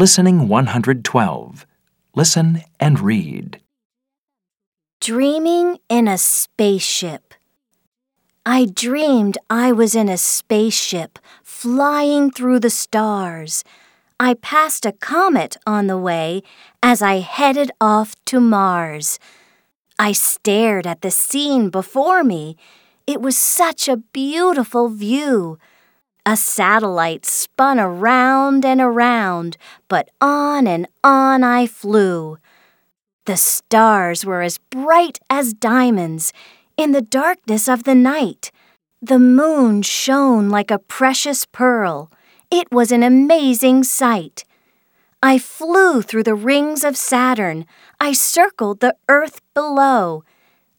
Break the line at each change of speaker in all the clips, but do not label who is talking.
Listening 112. Listen and read.
Dreaming in a spaceship. I dreamed I was in a spaceship flying through the stars. I passed a comet on the way as I headed off to Mars. I stared at the scene before me. It was such a beautiful view. A satellite spun around and around, but on and on I flew. The stars were as bright as diamonds in the darkness of the night. The moon shone like a precious pearl. It was an amazing sight. I flew through the rings of Saturn. I circled the earth below.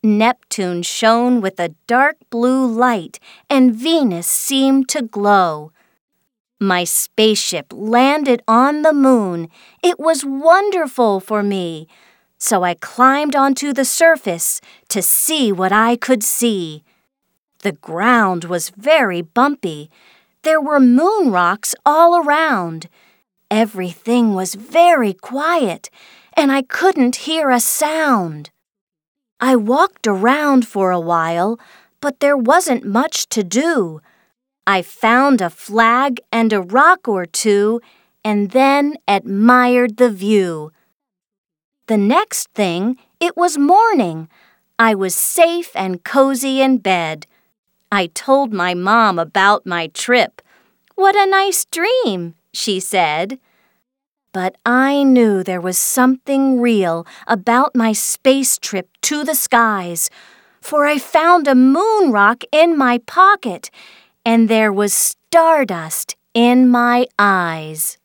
Neptune shone with a dark blue light, and Venus seemed to glow. My spaceship landed on the moon. It was wonderful for me. So I climbed onto the surface to see what I could see. The ground was very bumpy. There were moon rocks all around. Everything was very quiet, and I couldn't hear a sound. I walked around for a while, but there wasn't much to do. I found a flag and a rock or two, and then admired the view. The next thing, it was morning. I was safe and cozy in bed. I told my mom about my trip. What a nice dream, she said. But I knew there was something real about my space trip to the skies, for I found a moon rock in my pocket, and there was stardust in my eyes.